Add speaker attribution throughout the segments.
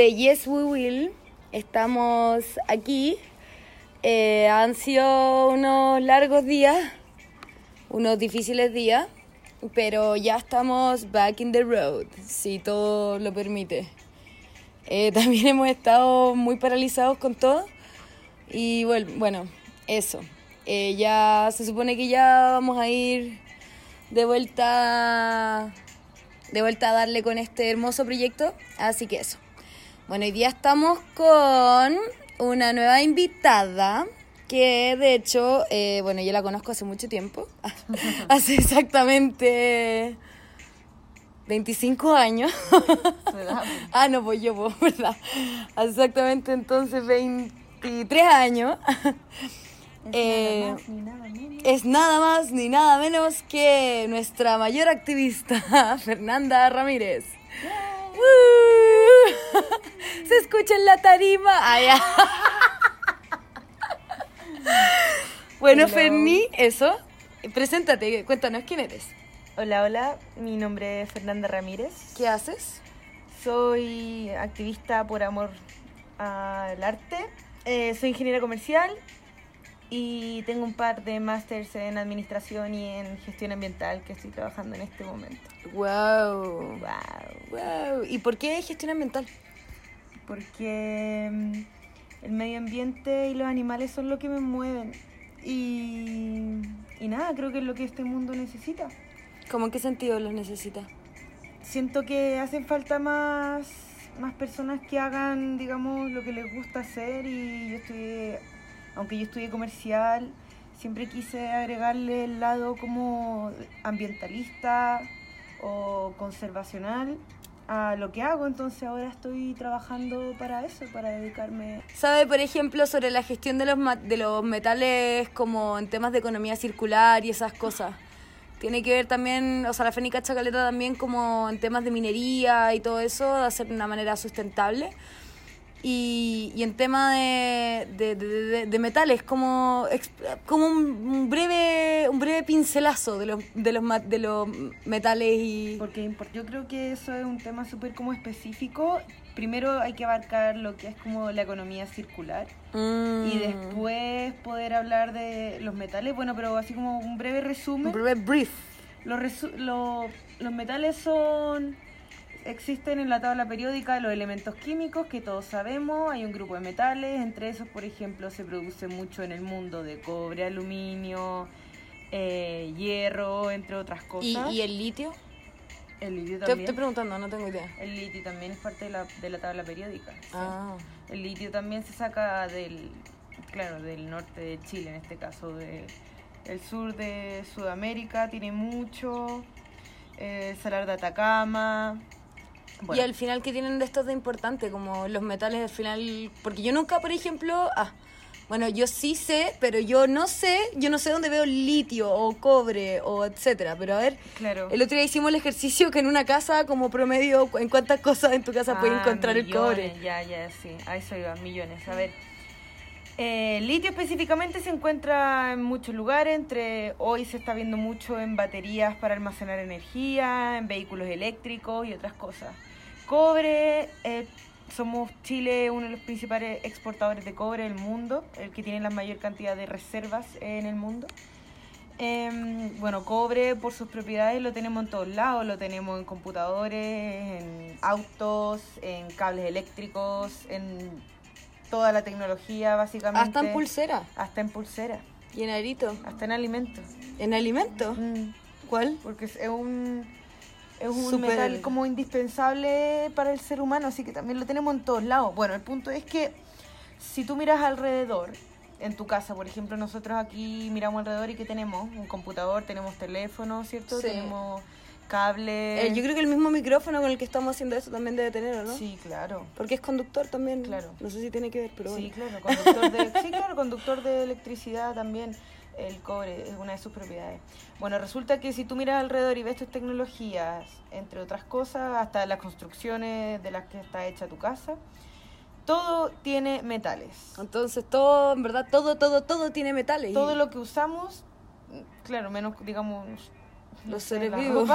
Speaker 1: De Yes We Will, estamos aquí. Eh, han sido unos largos días, unos difíciles días, pero ya estamos back in the road, si todo lo permite. Eh, también hemos estado muy paralizados con todo y bueno, bueno eso. Eh, ya se supone que ya vamos a ir de vuelta de vuelta a darle con este hermoso proyecto. Así que eso. Bueno, hoy día estamos con una nueva invitada que de hecho, eh, bueno, yo la conozco hace mucho tiempo, hace exactamente 25 años. ah, no, pues yo, pues, ¿verdad? Hace exactamente entonces 23 años. Eh, es nada más ni nada menos que nuestra mayor activista, Fernanda Ramírez. Se escucha en la tarima. bueno, Ferni, eso. Preséntate, cuéntanos quién eres.
Speaker 2: Hola, hola, mi nombre es Fernanda Ramírez.
Speaker 1: ¿Qué haces?
Speaker 2: Soy activista por amor al arte. Eh, soy ingeniera comercial y tengo un par de másters en administración y en gestión ambiental que estoy trabajando en este momento.
Speaker 1: Wow. Wow. Wow. ¿Y por qué gestión ambiental?
Speaker 2: Porque mm, el medio ambiente y los animales son lo que me mueven. Y, y nada, creo que es lo que este mundo necesita.
Speaker 1: ¿Cómo en qué sentido los necesita?
Speaker 2: Siento que hacen falta más, más personas que hagan, digamos, lo que les gusta hacer y yo estoy aunque yo estudié comercial, siempre quise agregarle el lado como ambientalista o conservacional a lo que hago, entonces ahora estoy trabajando para eso, para dedicarme.
Speaker 1: ¿Sabe, por ejemplo, sobre la gestión de los, de los metales como en temas de economía circular y esas cosas? Tiene que ver también, o sea, la Fénica Chacaleta también como en temas de minería y todo eso, de hacer de una manera sustentable. Y, y en tema de, de, de, metales, como, como un breve un breve pincelazo de los, de los, de los metales y...
Speaker 2: Porque yo creo que eso es un tema súper como específico. Primero hay que abarcar lo que es como la economía circular y mm. después poder hablar de los metales. Bueno, pero así como un breve resumen. Un
Speaker 1: breve brief.
Speaker 2: Los, los metales son existen en la tabla periódica los elementos químicos que todos sabemos, hay un grupo de metales, entre esos por ejemplo se produce mucho en el mundo de cobre, aluminio, eh, hierro, entre otras cosas.
Speaker 1: ¿Y, el litio?
Speaker 2: El litio también.
Speaker 1: Te estoy preguntando, no tengo idea.
Speaker 2: El litio también es parte de la, de la tabla periódica. Ah. El litio también se saca del, claro, del norte de Chile en este caso, de, el sur de Sudamérica tiene mucho, eh, Salar de Atacama,
Speaker 1: y al final, ¿qué tienen de estos de importante? Como los metales al final. Porque yo nunca, por ejemplo. Ah, bueno, yo sí sé, pero yo no sé, yo no sé dónde veo litio o cobre o etcétera. Pero a ver,
Speaker 2: claro.
Speaker 1: el otro día hicimos el ejercicio que en una casa, como promedio, ¿en cuántas cosas en tu casa puedes ah, encontrar el cobre?
Speaker 2: Ya, ya, sí. A eso iba, millones. A ver. Eh, litio específicamente se encuentra en muchos lugares, entre hoy se está viendo mucho en baterías para almacenar energía, en vehículos eléctricos y otras cosas. Cobre, eh, somos Chile uno de los principales exportadores de cobre del mundo, el que tiene la mayor cantidad de reservas en el mundo. Em, bueno, cobre por sus propiedades lo tenemos en todos lados, lo tenemos en computadores, en autos, en cables eléctricos, en toda la tecnología básicamente.
Speaker 1: Hasta en pulsera.
Speaker 2: Hasta en pulsera.
Speaker 1: ¿Y en arito?
Speaker 2: Hasta en alimentos.
Speaker 1: ¿En alimentos?
Speaker 2: Mm.
Speaker 1: ¿Cuál?
Speaker 2: Porque es un es un metal como indispensable para el ser humano, así que también lo tenemos en todos lados. Bueno, el punto es que si tú miras alrededor, en tu casa, por ejemplo, nosotros aquí miramos alrededor y ¿qué tenemos? Un computador, tenemos teléfono, ¿cierto? Tenemos cable.
Speaker 1: Eh, yo creo que el mismo micrófono con el que estamos haciendo esto también debe tener, ¿no?
Speaker 2: Sí, claro.
Speaker 1: Porque es conductor también.
Speaker 2: Claro.
Speaker 1: No sé si tiene que ver, pero
Speaker 2: sí, Claro, conductor de, sí, claro, conductor de electricidad también el cobre es una de sus propiedades. Bueno, resulta que si tú miras alrededor y ves tus tecnologías, entre otras cosas, hasta las construcciones de las que está hecha tu casa, todo tiene metales.
Speaker 1: Entonces todo, en verdad, todo, todo, todo tiene metales.
Speaker 2: Todo lo que usamos, claro, menos digamos
Speaker 1: los seres vivos,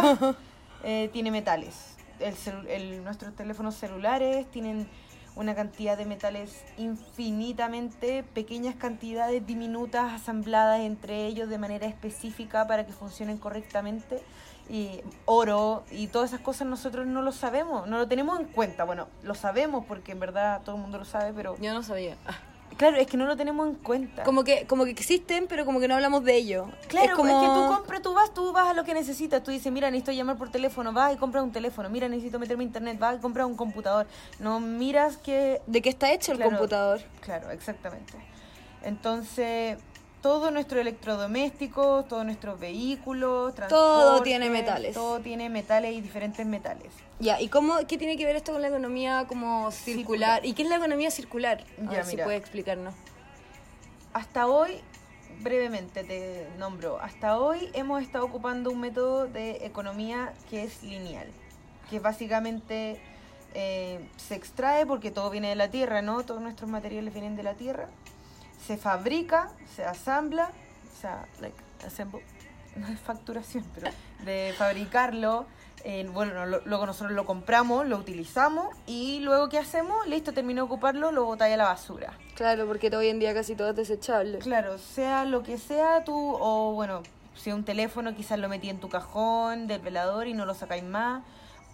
Speaker 2: eh, tiene metales. el el- nuestros teléfonos celulares tienen una cantidad de metales infinitamente pequeñas cantidades diminutas asambladas entre ellos de manera específica para que funcionen correctamente y oro y todas esas cosas nosotros no lo sabemos, no lo tenemos en cuenta. Bueno, lo sabemos porque en verdad todo el mundo lo sabe, pero
Speaker 1: Yo no sabía. Ah.
Speaker 2: Claro, es que no lo tenemos en cuenta.
Speaker 1: Como que, como que existen, pero como que no hablamos de ello.
Speaker 2: Claro,
Speaker 1: es como...
Speaker 2: es que tú compras, tú vas, tú vas a lo que necesitas. Tú dices, mira, necesito llamar por teléfono, vas y compras un teléfono. Mira, necesito meterme a internet, vas y compras un computador. No miras que...
Speaker 1: ¿De qué está hecho el computador?
Speaker 2: Claro, exactamente. Entonces, todos nuestros electrodomésticos, todos nuestros vehículos,
Speaker 1: Todo tiene metales.
Speaker 2: Todo tiene metales y diferentes metales.
Speaker 1: Ya, ¿y cómo, qué tiene que ver esto con la economía como circular?
Speaker 2: Circular.
Speaker 1: ¿Y qué es la economía circular? A
Speaker 2: Ya,
Speaker 1: ver si puede explicarnos.
Speaker 2: Hasta hoy, brevemente te nombro, hasta hoy hemos estado ocupando un método de economía que es lineal, que básicamente eh, se extrae porque todo viene de la tierra, ¿no? Todos nuestros materiales vienen de la tierra, se fabrica, se asambla, o sea, like, assemble, no es facturación, pero de fabricarlo. eh, bueno, lo- luego nosotros lo compramos, lo utilizamos y luego ¿qué hacemos? Listo, terminé de ocuparlo, lo botáis a la basura.
Speaker 1: Claro, porque hoy en día casi todo es desechable.
Speaker 2: Claro, sea lo que sea tú, o bueno, si un teléfono quizás lo metí en tu cajón del velador y no lo sacáis más,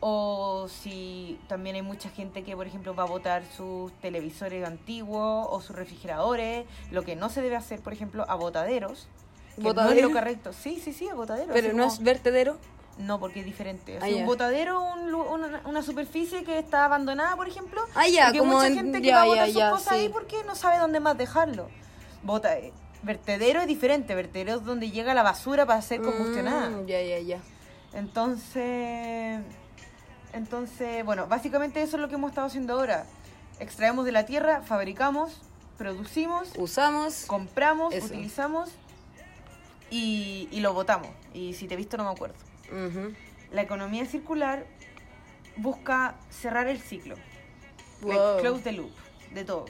Speaker 2: o si también hay mucha gente que, por ejemplo, va a botar sus televisores antiguos o sus refrigeradores, lo que no se debe hacer, por ejemplo, a botaderos. que no es
Speaker 1: ¿Botadero?
Speaker 2: lo correcto. Sí, sí, sí, a botaderos.
Speaker 1: Pero no
Speaker 2: como-
Speaker 1: es vertedero.
Speaker 2: No, porque es diferente. O
Speaker 1: Ah,
Speaker 2: sea, un botadero, un una, una superficie que está abandonada, por ejemplo.
Speaker 1: Ah, ya,
Speaker 2: porque hay
Speaker 1: como
Speaker 2: mucha
Speaker 1: en-
Speaker 2: gente que
Speaker 1: ya,
Speaker 2: va a botar
Speaker 1: ya,
Speaker 2: sus
Speaker 1: ya,
Speaker 2: cosas ahí
Speaker 1: sí.
Speaker 2: porque no sabe dónde más dejarlo. Bota, eh, vertedero es diferente. Vertedero es donde llega la basura para ser combustionada.
Speaker 1: Mm, ya, ya, ya.
Speaker 2: Entonces, entonces, bueno, básicamente eso es lo que hemos estado haciendo ahora. Extraemos de la tierra, fabricamos, producimos,
Speaker 1: Usamos.
Speaker 2: compramos,
Speaker 1: Eso.
Speaker 2: utilizamos y, y lo botamos. Y si te he visto no me acuerdo. La economía circular busca cerrar el ciclo. Like, close the loop de todo.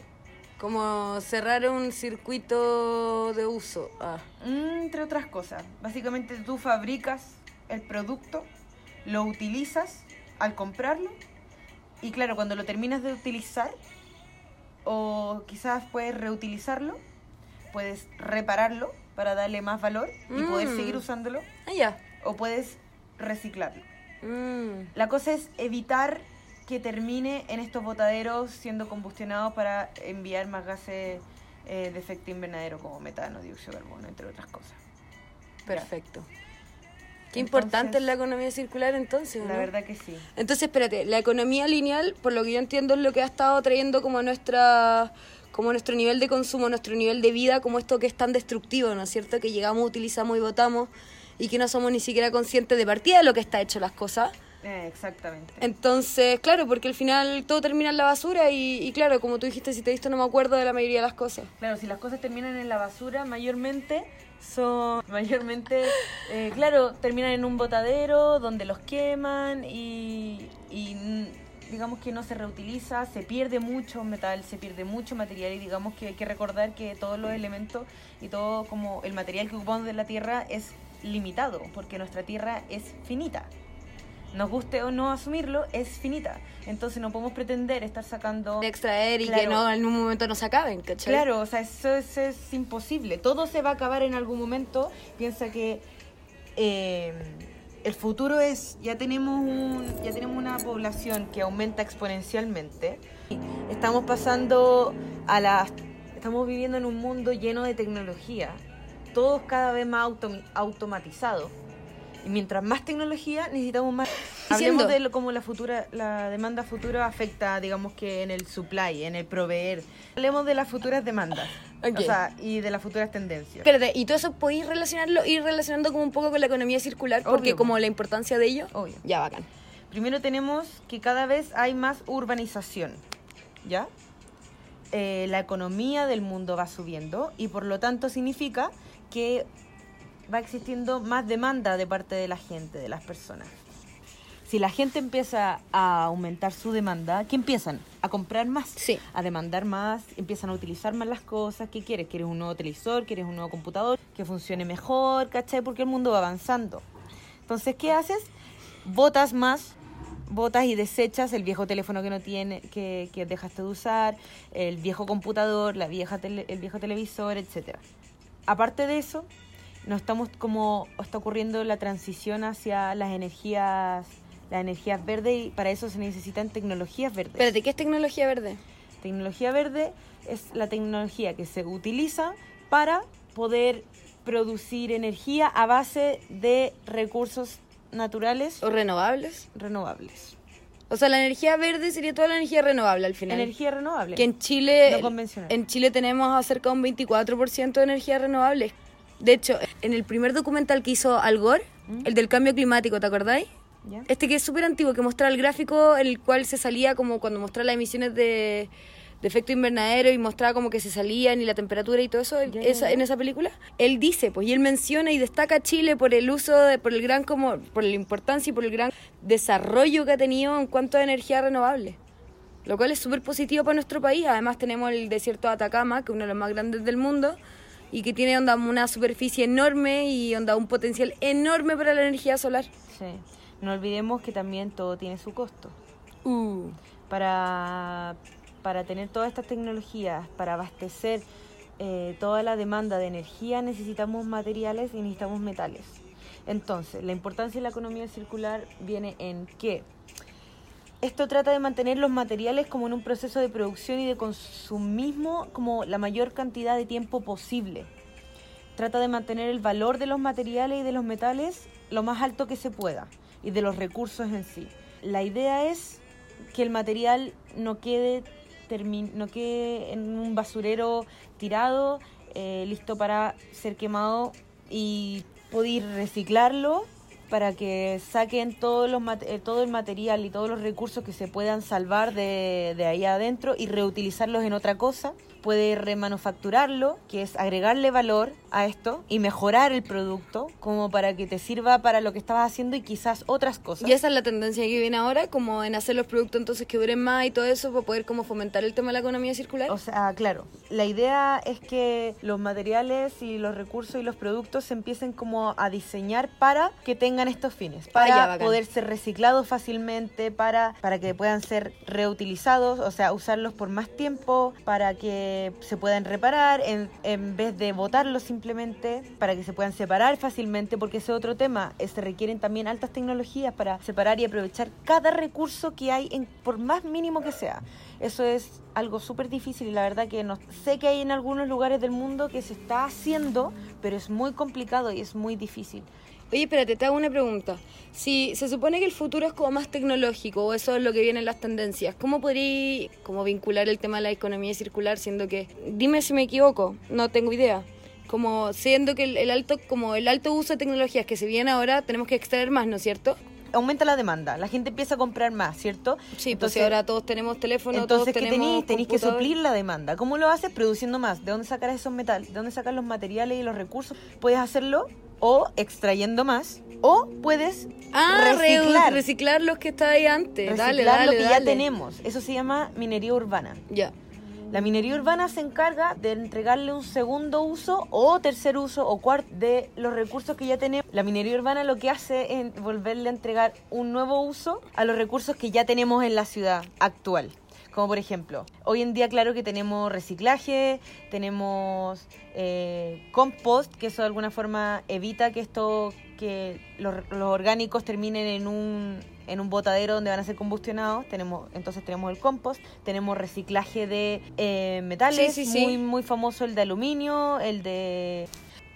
Speaker 1: Como cerrar un circuito de uso. Ah.
Speaker 2: Mm, Entre otras cosas. Básicamente tú fabricas el producto, lo utilizas al comprarlo y claro, cuando lo terminas de utilizar o quizás puedes reutilizarlo, puedes repararlo para darle más valor y poder
Speaker 1: Mm.
Speaker 2: seguir usándolo
Speaker 1: Ah, ya.
Speaker 2: o puedes reciclarlo.
Speaker 1: Mm.
Speaker 2: La cosa es evitar que termine en estos botaderos siendo combustionados para enviar más gases eh, de efecto invernadero como metano, dióxido de carbono, entre otras cosas.
Speaker 1: Perfecto. Qué
Speaker 2: Entonces-
Speaker 1: importante es la economía circular entonces, ¿o
Speaker 2: La
Speaker 1: no?
Speaker 2: verdad que sí.
Speaker 1: Entonces, espérate, la economía lineal, por lo que yo entiendo, es lo que ha estado trayendo como nuestra como nuestro nivel de consumo, nuestro nivel de vida, como esto que es tan destructivo, ¿no es cierto? Que llegamos, utilizamos y votamos y que no somos ni siquiera conscientes de partida de lo que está hecho las cosas.
Speaker 2: Eh, exactamente.
Speaker 1: Entonces, claro, porque al final todo termina en la basura y, y claro, como tú dijiste, si te he visto no me acuerdo de la mayoría de las cosas.
Speaker 2: Claro, si las cosas terminan en la basura, mayormente son, mayormente, eh, claro, terminan en un botadero donde los queman y, y, digamos que no se reutiliza, se pierde mucho metal, se pierde mucho material y digamos que hay que recordar que todos los elementos y todo como el material que ocupamos de la Tierra es limitado, porque nuestra Tierra es finita. Nos guste o no asumirlo, es finita. Entonces no podemos pretender estar sacando
Speaker 1: De extraer y que no en un momento no se acaben, ¿cachai?
Speaker 2: Claro, o sea, eso es, es imposible. Todo se va a acabar en algún momento. Piensa que eh, el futuro es, ya tenemos, un, ya tenemos una población que aumenta exponencialmente. Estamos pasando a las... Estamos viviendo en un mundo lleno de tecnología. Todo cada vez más automi- automatizado. Y mientras más tecnología, necesitamos más... Hablemos de lo- cómo la futura, la demanda futura afecta, digamos que en el supply, en el proveer. Hablemos de las futuras demandas.
Speaker 1: Ok.
Speaker 2: O sea, y de las futuras tendencias.
Speaker 1: Espérate, ¿y todo eso podéis relacionarlo, ir relacionando como un poco con la economía circular? Porque
Speaker 2: Obvio.
Speaker 1: como la importancia de ello.
Speaker 2: Obvio.
Speaker 1: Ya, bacán.
Speaker 2: Primero tenemos que cada vez hay más urbanización, ¿ya? Eh, la economía del mundo va subiendo y por lo tanto significa que va existiendo más demanda de parte de la gente, de las personas. Si la gente empieza a aumentar su demanda, ¿qué empiezan? A comprar más,
Speaker 1: Sí.
Speaker 2: a demandar más, empiezan a utilizar más las cosas. ¿Qué quieres? ¿Quieres un nuevo televisor? ¿Quieres un nuevo computador? Que funcione mejor, ¿cachai? Porque el mundo va avanzando. Entonces, ¿qué haces? Botas más botas y desechas el viejo teléfono que no tiene, que, que dejaste de usar, el viejo computador, la vieja tele- el viejo televisor, etcétera. Aparte de eso, no estamos como está ocurriendo la transición hacia las energías, las energías verdes y para eso se necesitan tecnologías verdes.
Speaker 1: Espérate, ¿qué es tecnología verde?
Speaker 2: Tecnología verde es la tecnología que se utiliza para poder producir energía a base de recursos naturales
Speaker 1: ¿O renovables?
Speaker 2: renovables.
Speaker 1: O sea, la energía verde sería toda la energía renovable al final.
Speaker 2: Energía renovable.
Speaker 1: Que en Chile,
Speaker 2: No convencional.
Speaker 1: en Chile tenemos acerca de un 24% de energía renovable. De hecho, en el primer documental que hizo Al Gore,
Speaker 2: ¿Mm?
Speaker 1: el del cambio climático, ¿te acordáis?
Speaker 2: ¿Ya?
Speaker 1: Este que es súper antiguo, que mostraba el gráfico en el cual se salía como cuando mostraba las emisiones de, de efecto invernadero y mostraba como que se salían y la temperatura y todo eso esa- en esa película. Él dice, pues, y él menciona y destaca a Chile por el uso, de, por el gran como, por la importancia y por el gran desarrollo que ha tenido en cuanto a energía renovable. Lo cual es súper positivo para nuestro país. Además tenemos el desierto de Atacama, que es uno de los más grandes del mundo, y que tiene onda una superficie enorme y onda un potencial enorme para la energía solar.
Speaker 2: Sí. No olvidemos que también todo tiene su costo.
Speaker 1: Uh.
Speaker 2: Para, para tener todas estas tecnologías, para abastecer eh, toda la demanda de energía, necesitamos materiales y necesitamos metales. Entonces, la importancia de la economía circular viene en que esto trata de mantener los materiales como en un proceso de producción y de consumismo como la mayor cantidad de tiempo posible. Trata de mantener el valor de los materiales y de los metales lo más alto que se pueda y de los recursos en sí. La idea es que el material no quede, no quede en un basurero tirado, eh, listo para ser quemado y poder reciclarlo para que saquen todos los mate- eh, todo el material y todos los recursos que se puedan salvar de, de ahí adentro y reutilizarlos en otra cosa. Puede remanufacturarlo, que es agregarle valor a esto y mejorar el producto como para que te sirva para lo que estabas haciendo y quizás otras cosas.
Speaker 1: Y esa es la tendencia que viene ahora, como en hacer los productos entonces que duren más y todo eso para poder como fomentar el tema de la economía circular.
Speaker 2: O sea, claro, la idea es que los materiales y los recursos y los productos se empiecen como a diseñar para que tengan estos fines, para poder ser reciclados fácilmente, para, para que puedan ser reutilizados, o sea, usarlos por más tiempo, para que se puedan reparar, en, en vez de botarlos simplemente, para que se puedan separar fácilmente, porque ese es otro tema, se requieren también altas tecnologías para separar y aprovechar cada recurso que hay, en, por más mínimo que sea. Eso es algo súper difícil y la verdad que no sé que hay en algunos lugares del mundo que se está haciendo, pero es muy complicado y es muy difícil.
Speaker 1: Oye, espérate, te hago una pregunta. Si se supone que el futuro es como más tecnológico, o eso es lo que viene en las tendencias, ¿cómo podría como vincular el tema de la economía circular siendo que, dime si me equivoco, no tengo idea, como siendo que el, el alto como el alto uso de tecnologías que se viene ahora, tenemos que extraer más, ¿no es cierto?
Speaker 2: Aumenta la demanda, la gente empieza a comprar más, ¿cierto?
Speaker 1: Sí, pues si ahora todos tenemos teléfono,
Speaker 2: Entonces,
Speaker 1: todos
Speaker 2: ¿qué
Speaker 1: tenemos
Speaker 2: tenéis? Tenéis que suplir la demanda. ¿Cómo lo haces? Produciendo más. ¿De dónde sacar esos metales? ¿De dónde sacar los materiales y los recursos? Puedes hacerlo o extrayendo más o puedes
Speaker 1: Ah, re-
Speaker 2: reciclar.
Speaker 1: reciclar los que estaba ahí antes.
Speaker 2: reciclar
Speaker 1: dale, dale,
Speaker 2: lo que ya tenemos. Eso se llama minería urbana.
Speaker 1: Ya.
Speaker 2: La minería urbana se encarga de entregarle un segundo uso o tercer uso o cuarto de los recursos que ya tenemos. La minería urbana lo que hace es volverle a entregar un nuevo uso a los recursos que ya tenemos en la ciudad actual. Como por ejemplo, hoy en día claro que tenemos reciclaje, tenemos eh, compost, que eso de alguna forma evita que esto, que los, los orgánicos terminen en un, en un botadero donde van a ser combustionados. Tenemos, entonces tenemos el compost, tenemos reciclaje de eh, metales,
Speaker 1: Sí, sí, sí.
Speaker 2: muy muy famoso el de aluminio, el de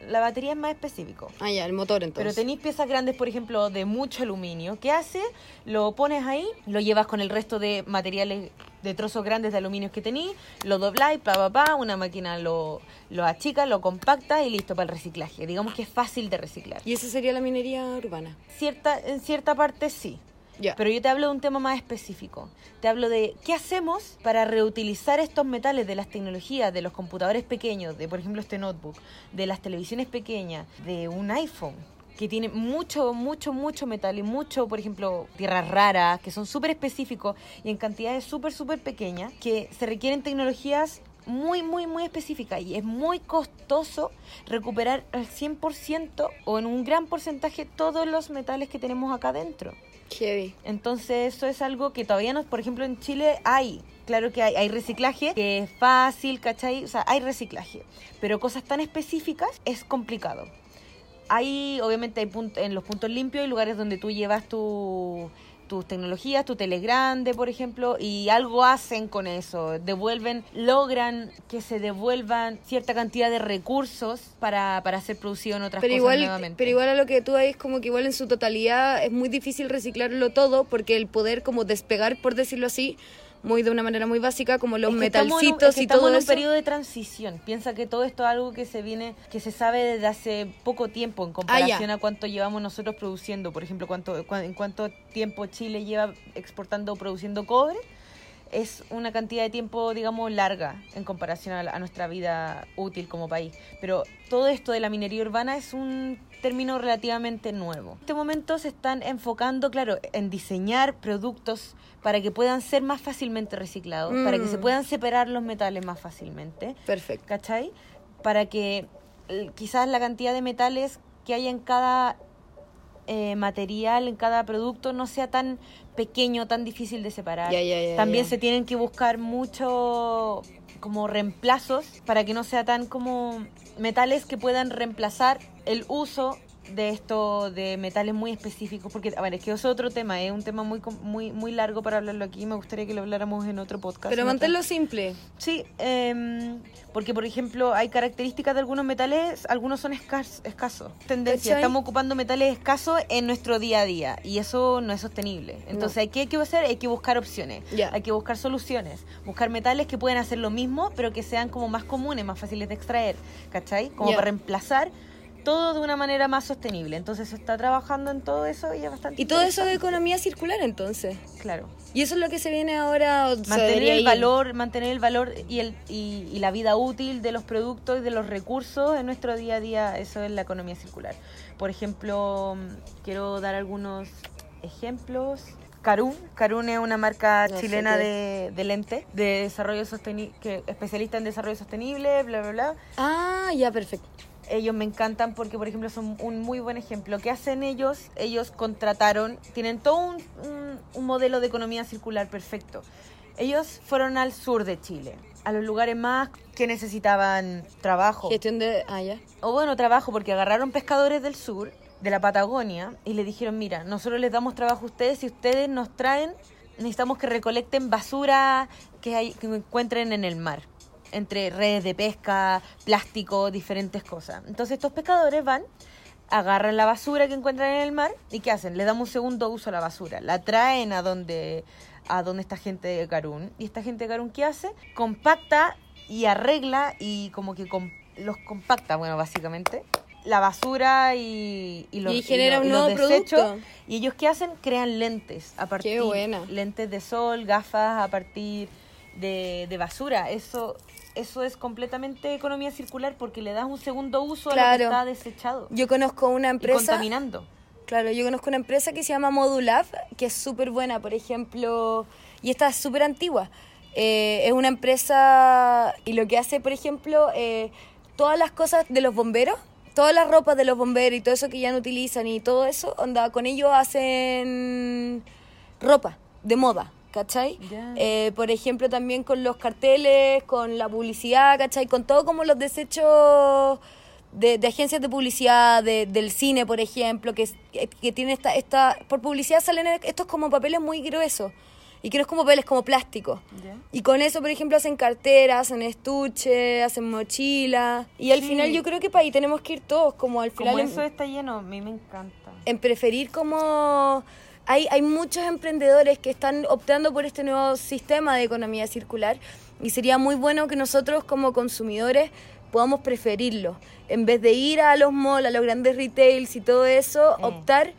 Speaker 2: la batería es más específico.
Speaker 1: Ah, ya, el motor
Speaker 2: Pero
Speaker 1: entonces.
Speaker 2: tenéis piezas grandes, por ejemplo, de mucho aluminio. ¿Qué hace? Lo pones ahí, lo llevas con el resto de materiales, de trozos grandes de aluminio que tenéis, lo dobláis, pa, pa, pa, una máquina lo, lo achica, lo compacta y listo para el reciclaje. Digamos que es fácil de reciclar.
Speaker 1: Y esa sería la minería urbana.
Speaker 2: Cierta, en cierta parte sí. Pero yo te hablo de un tema más específico. Te hablo de qué hacemos para reutilizar estos metales de las tecnologías, de los computadores pequeños, de por ejemplo este notebook, de las televisiones pequeñas, de un iPhone que tiene mucho, mucho, mucho metal y mucho, por ejemplo, tierras raras, que son súper específicos y en cantidades súper, súper pequeñas, que se requieren tecnologías muy, muy, muy específica y es muy costoso recuperar al 100% o en un gran porcentaje todos los metales que tenemos acá dentro. Entonces eso es algo que todavía no, por ejemplo en Chile hay, claro que hay, hay reciclaje, que es fácil, ¿cachai? O sea, hay reciclaje, pero cosas tan específicas es complicado. Hay, obviamente, hay punt- en los puntos limpios hay lugares donde tú llevas tu, tus tecnologías, tu tele grande, por ejemplo, y algo hacen con eso, devuelven, logran que se devuelvan cierta cantidad de recursos para, para ser producido en otras
Speaker 1: Pero
Speaker 2: cosas
Speaker 1: igual,
Speaker 2: nuevamente.
Speaker 1: pero igual a lo que tú es como que igual en su totalidad es muy difícil reciclarlo todo porque el poder como despegar, por decirlo así, muy de una manera muy básica, como los
Speaker 2: Es que estamos en un-
Speaker 1: metalcitos
Speaker 2: es que
Speaker 1: y
Speaker 2: estamos
Speaker 1: todo
Speaker 2: en un
Speaker 1: eso.
Speaker 2: periodo de transición. Piensa que todo esto es algo que se viene, que se sabe desde hace poco tiempo en comparación a cuánto llevamos nosotros produciendo. Por ejemplo, cuánto, cua- en cuánto tiempo Chile lleva exportando o produciendo cobre. Es una cantidad de tiempo, digamos, larga en comparación a, la- a nuestra vida útil como país. Pero todo esto de la minería urbana es un término relativamente nuevo. En este momento se están enfocando, claro, en diseñar productos para que puedan ser más fácilmente reciclados, para que se
Speaker 1: Mm.
Speaker 2: puedan separar los metales más fácilmente,
Speaker 1: Perfecto.
Speaker 2: ¿cachai? Para que eh, quizás la cantidad de metales que hay en cada eh, material, en cada producto, no sea tan pequeño, tan difícil de separar.
Speaker 1: Ya, ya, ya,
Speaker 2: También se tienen que buscar mucho como reemplazos para que no sea tan como metales que puedan reemplazar el uso de esto de metales muy específicos porque a ver es que es otro tema es un tema muy muy muy largo para hablarlo aquí me gustaría que lo habláramos en otro podcast
Speaker 1: Pero manténlo simple.
Speaker 2: Sí, em, porque por ejemplo hay características de algunos metales, algunos son escas- escasos. Tendencia,
Speaker 1: ¿Cachai?
Speaker 2: estamos ocupando metales escasos en nuestro día a día y eso no es sostenible. Entonces,
Speaker 1: No.
Speaker 2: hay que, hay que hacer? Hay que buscar opciones, hay que buscar soluciones, buscar metales que pueden hacer lo mismo, pero que sean como más comunes, más fáciles de extraer, ¿cachai? Como para reemplazar todo de una manera más sostenible. Entonces, se está trabajando en todo eso y es bastante
Speaker 1: Y todo eso de economía circular entonces.
Speaker 2: Claro.
Speaker 1: Y eso es lo que se viene ahora.
Speaker 2: mantener el
Speaker 1: ir.
Speaker 2: valor mantener el valor y el y, y la vida útil de los productos y de los recursos en nuestro día a día eso es la economía circular por ejemplo mm, quiero dar algunos ejemplos Carun, Carun es una marca
Speaker 1: No
Speaker 2: chilena de, de lentes de desarrollo sostenible, especialista en desarrollo sostenible, bla bla bla.
Speaker 1: Ah, ya, perfecto.
Speaker 2: Ellos me encantan porque, por ejemplo, son un muy buen ejemplo. ¿Qué hacen ellos? Ellos contrataron, tienen todo un, un- un modelo de economía circular perfecto. Ellos fueron al sur de Chile, a los lugares más que necesitaban trabajo.
Speaker 1: Gestión de. Ah, ya.
Speaker 2: O bueno, trabajo, porque agarraron pescadores del sur, de la Patagonia, y le dijeron, mira, nosotros les damos trabajo a ustedes y ustedes nos traen, necesitamos que recolecten basura que, hay, que encuentren en el mar, entre redes de pesca, plástico, diferentes cosas. Entonces estos pescadores van, agarran la basura que encuentran en el mar y ¿qué hacen? Le damos un segundo uso a la basura, la traen a donde a donde esta gente de Carún y esta gente de Carún ¿qué hace? Compacta y arregla y como que com- los compacta, bueno, básicamente la basura y, y los,
Speaker 1: Y genera
Speaker 2: lo-
Speaker 1: un
Speaker 2: los
Speaker 1: nuevo
Speaker 2: desechos.
Speaker 1: producto.
Speaker 2: Y ellos qué hacen? Crean lentes a partir
Speaker 1: buena.
Speaker 2: lentes de sol, gafas a partir de, de basura. Eso eso es completamente economía circular porque le das un segundo uso a lo que está desechado
Speaker 1: Yo conozco una
Speaker 2: y
Speaker 1: empresa.
Speaker 2: contaminando.
Speaker 1: Claro, yo conozco una empresa que se llama Modulab, que es súper buena, por ejemplo, y esta es súper antigua. Eh, es una empresa y lo que hace, por ejemplo, eh, todas las cosas de los bomberos, todas las ropas de los bomberos y todo eso que ya no utilizan y todo eso, onda, con ellos hacen ropa de moda, ¿cachai? Eh, por ejemplo, también con los carteles, con la publicidad, ¿cachai? Con todo como los desechos de, de agencias de publicidad, de- del cine, por ejemplo, que, que, que tiene esta, esta... Por publicidad salen estos como papeles muy gruesos. Y que no es como papeles, como plástico. Y con eso, por ejemplo, hacen carteras, hacen estuches, hacen mochilas. Y al
Speaker 2: Sí.
Speaker 1: final yo creo que para ahí tenemos que ir todos, como al final...
Speaker 2: Como
Speaker 1: en-
Speaker 2: eso está lleno, a mí me encanta.
Speaker 1: en preferir como hay, hay muchos emprendedores que están optando por este nuevo sistema de economía circular y sería muy bueno que nosotros como consumidores podamos preferirlo. En vez de ir a los malls, a los grandes retails y todo eso,
Speaker 2: Sí.
Speaker 1: optar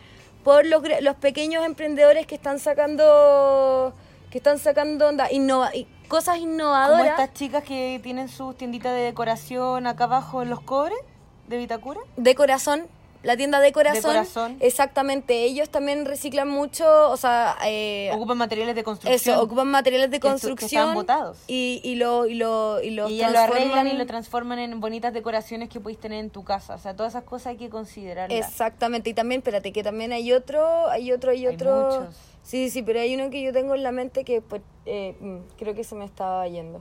Speaker 1: por los, los pequeños emprendedores que están sacando que están sacando onda, innova- cosas
Speaker 2: Como
Speaker 1: innovadoras.
Speaker 2: estas chicas que tienen sus tienditas de decoración acá abajo en los cobres de Vitacura.
Speaker 1: de corazón, la tienda de corazón,
Speaker 2: corazón.
Speaker 1: exactamente, ellos también reciclan mucho, o sea, eh,
Speaker 2: Ocupan materiales de construcción.
Speaker 1: eso, ocupan materiales de
Speaker 2: que
Speaker 1: construcción
Speaker 2: están botados.
Speaker 1: y, y lo y lo y los
Speaker 2: y ya lo arreglan
Speaker 1: transforman-
Speaker 2: y lo transforman en bonitas decoraciones que podéis tener en tu casa. O sea, todas esas cosas hay que considerarlas.
Speaker 1: Exactamente, y también, espérate, que también hay otro, hay otro, hay
Speaker 2: Hay
Speaker 1: otro.
Speaker 2: muchos.
Speaker 1: Sí, sí, pero hay uno que yo tengo en la mente que pues, eh, mm, creo que se me estaba yendo.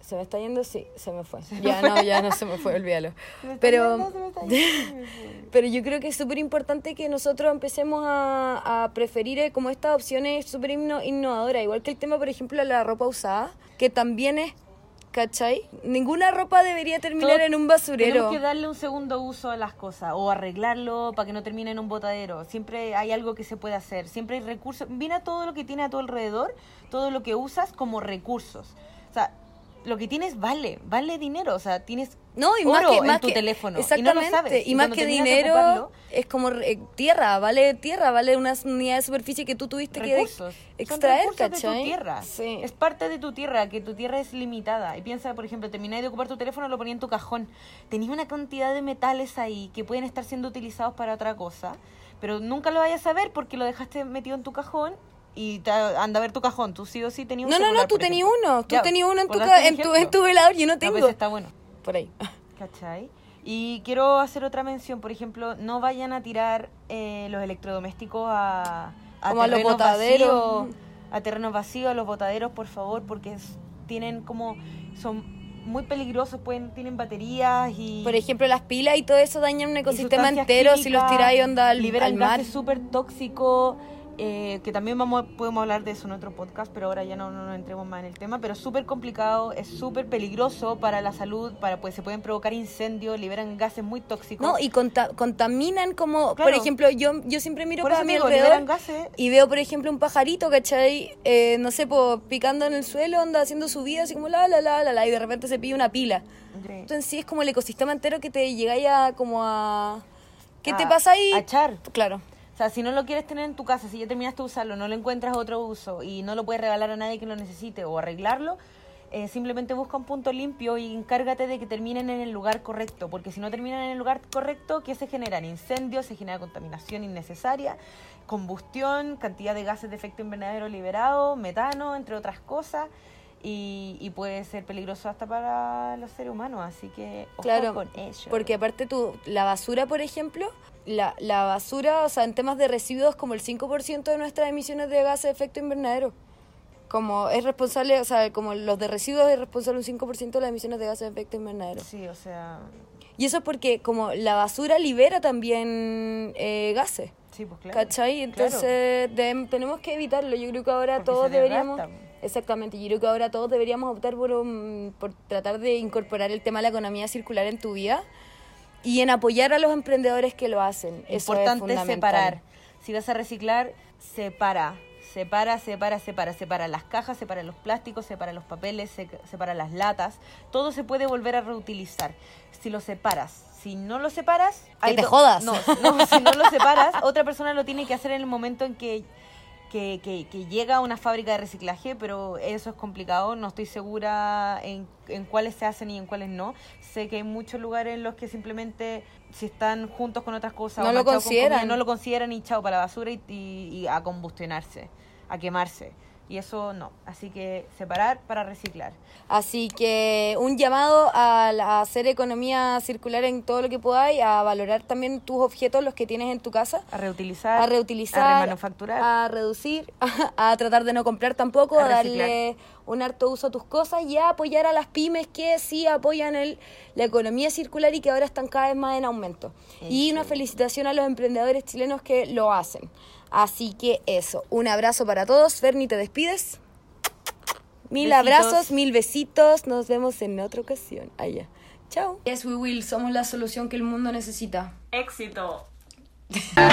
Speaker 1: ¿Se me está yendo? Sí, se me fue. Ya no, ya no se me fue, olvídalo.
Speaker 2: Se me
Speaker 1: Pero,
Speaker 2: yendo, se me está yendo, se
Speaker 1: pero yo creo que es súper importante que nosotros empecemos a, a preferir eh, como estas opciones súper inno- innovadoras. Igual que el tema, por ejemplo, de la ropa usada, que también es, ¿cachai? Ninguna ropa debería terminar
Speaker 2: Todo-
Speaker 1: en un basurero.
Speaker 2: Tenemos que darle un segundo uso a las cosas o arreglarlo para que no termine en un botadero. Siempre hay algo que se puede hacer. Siempre hay recursos. Mira todo lo que tiene a tu alrededor, todo lo que usas como recursos. O sea, lo que tienes vale, vale dinero. O sea, tienes
Speaker 1: No, y
Speaker 2: oro
Speaker 1: más que,
Speaker 2: en
Speaker 1: más
Speaker 2: tu
Speaker 1: que-
Speaker 2: teléfono.
Speaker 1: Exactamente.
Speaker 2: Y, no lo sabes.
Speaker 1: Y más que dinero,
Speaker 2: ocuparlo,
Speaker 1: es como eh, tierra, vale tierra, vale una unidad de superficie que tú tuviste
Speaker 2: recursos.
Speaker 1: que
Speaker 2: Son
Speaker 1: extraer,
Speaker 2: recursos de tu tierra.
Speaker 1: Sí.
Speaker 2: Es parte de tu tierra, que tu tierra es limitada. Y piensa, por ejemplo, termináis de ocupar tu teléfono, lo ponía en tu cajón. Tenías una cantidad de metales ahí que pueden estar siendo utilizados para otra cosa, pero nunca lo vayas a ver porque lo dejaste metido en tu cajón y te, anda a ver tu cajón. Tú sí o sí tenías un
Speaker 1: No, no, no, tú tenías uno, tú tenías uno en tu, en tu, en tu velador, yo no
Speaker 2: No,
Speaker 1: tengo.
Speaker 2: pues está bueno.
Speaker 1: Por ahí.
Speaker 2: ¿Cachai? Y quiero hacer otra mención, por ejemplo, no vayan a tirar eh, los electrodomésticos a, a
Speaker 1: Como a los
Speaker 2: terrenos
Speaker 1: botaderos.
Speaker 2: vacíos, a terrenos vacíos, a los botaderos, por favor, porque es- tienen como, son muy peligrosos, pueden, tienen baterías y...
Speaker 1: Por ejemplo, las pilas y todo eso dañan un ecosistema entero si los tiráis onda al,
Speaker 2: liberan
Speaker 1: al mar.
Speaker 2: gases súper tóxicos, eh, que también vamos, podemos hablar de eso en otro podcast, pero ahora ya no, entremos más en el tema, pero es súper complicado, es súper peligroso para la salud, para pues se pueden provocar incendios, liberan gases muy tóxicos.
Speaker 1: No, y conta- contaminan como, por ejemplo, yo, yo siempre miro
Speaker 2: Por
Speaker 1: para mi
Speaker 2: digo,
Speaker 1: alrededor
Speaker 2: gases.
Speaker 1: y veo, por ejemplo, un pajarito, ¿cachai? Eh, no sé, po, picando en el suelo, anda haciendo su vida, así como la, la, la, la, la, y de repente se pide una pila.
Speaker 2: Sí.
Speaker 1: Entonces sí es como el ecosistema entero que te llegáis a como a... ¿Qué te pasa ahí?
Speaker 2: a echar.
Speaker 1: Claro.
Speaker 2: O sea, si no lo quieres tener en tu casa, si ya terminaste de usarlo, no lo encuentras otro uso y no lo puedes regalar a nadie que lo necesite o arreglarlo, eh, simplemente busca un punto limpio y encárgate de que terminen en el lugar correcto, porque si no terminan en el lugar correcto, ¿qué se generan? Incendios, se genera contaminación innecesaria, combustión, cantidad de gases de efecto invernadero liberado, metano, entre otras cosas. Y, y puede ser peligroso hasta para los seres humanos, así que ojo
Speaker 1: Claro,
Speaker 2: con ello.
Speaker 1: porque aparte tú, la basura, por ejemplo, la, la basura, o sea, en temas de residuos, como el 5% de nuestras emisiones de gases de efecto invernadero. Como es responsable, o sea, como los de residuos es responsable un 5% de las emisiones de gases de efecto invernadero.
Speaker 2: Sí, o sea,
Speaker 1: Y eso es porque como la basura libera también eh, gases.
Speaker 2: sí, pues claro.
Speaker 1: ¿Cachai?
Speaker 2: claro.
Speaker 1: Entonces tenemos que evitarlo. Yo creo que ahora
Speaker 2: Porque
Speaker 1: todos deberíamos...
Speaker 2: desgasta.
Speaker 1: Exactamente, yo creo que ahora todos deberíamos optar por, um, por tratar de incorporar el tema de la economía circular en tu vida y en apoyar a los emprendedores que lo hacen. Eso es
Speaker 2: Importante separar. Si vas a reciclar, separa. Separa, separa, separa. Separa las cajas, separa los plásticos, separa los papeles, se- separa las latas. Todo se puede volver a reutilizar. Si lo separas. Si no lo separas...
Speaker 1: Que
Speaker 2: hay
Speaker 1: te jodas.
Speaker 2: No, no, si no lo separas, otra persona lo tiene que hacer en el momento en que que, que, que llega a una fábrica de reciclaje, pero eso es complicado. No estoy segura en, en cuáles se hacen y en cuáles no. Sé que hay muchos lugares en los que simplemente si están juntos con otras cosas
Speaker 1: No
Speaker 2: o
Speaker 1: lo
Speaker 2: manchados con
Speaker 1: consideran.
Speaker 2: comida, no lo consideran y chao para la basura y, y- y a combustionarse, a quemarse. Y eso no. Así que separar para reciclar.
Speaker 1: Así que un llamado a, hacer economía circular en todo lo que podáis, a valorar también tus objetos, los que tienes en tu casa,
Speaker 2: A reutilizar.
Speaker 1: a reutilizar,
Speaker 2: A remanufacturar.
Speaker 1: a reducir, a, tratar de no comprar tampoco,
Speaker 2: A
Speaker 1: darle un harto uso a tus cosas y a apoyar a las pymes que sí apoyan el, la economía circular y que ahora están cada vez más en aumento. Y una felicitación a los emprendedores chilenos que lo hacen. Así que eso, un abrazo para todos. Ferni, ¿te despides? Mil abrazos, mil besitos. Nos vemos en otra ocasión. Allá. Chao. Yes, we will. Somos la solución que el mundo necesita.
Speaker 2: Éxito.
Speaker 3: Bye.